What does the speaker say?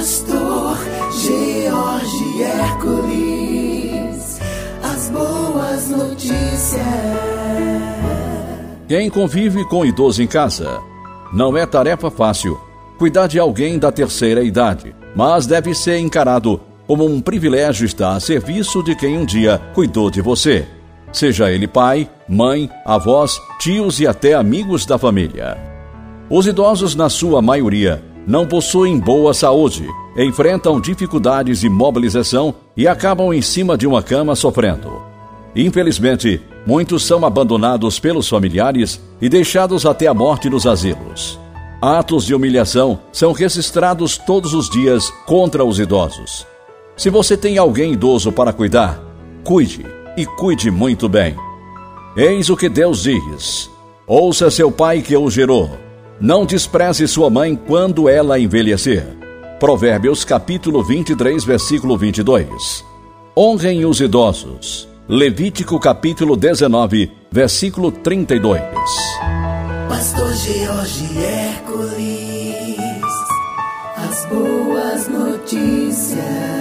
Pastor George Hércules, as boas notícias. Quem convive com idoso em casa não é tarefa fácil cuidar de alguém da terceira idade, mas deve ser encarado como um privilégio estar a serviço de quem um dia cuidou de você. Seja ele pai, mãe, avós, tios e até amigos da família. Os idosos, na sua maioria, não possuem boa saúde, enfrentam dificuldades de mobilização e acabam em cima de uma cama sofrendo. Infelizmente, muitos são abandonados pelos familiares e deixados até a morte nos asilos. Atos de humilhação são registrados todos os dias contra os idosos. Se você tem alguém idoso para cuidar, cuide e cuide muito bem. Eis o que Deus diz: Ouça seu pai que o gerou. Não despreze sua mãe quando ela envelhecer. Provérbios capítulo 23, versículo 22. Honrem os idosos. Levítico capítulo 19, versículo 32. Pastor George Hércules, as boas notícias.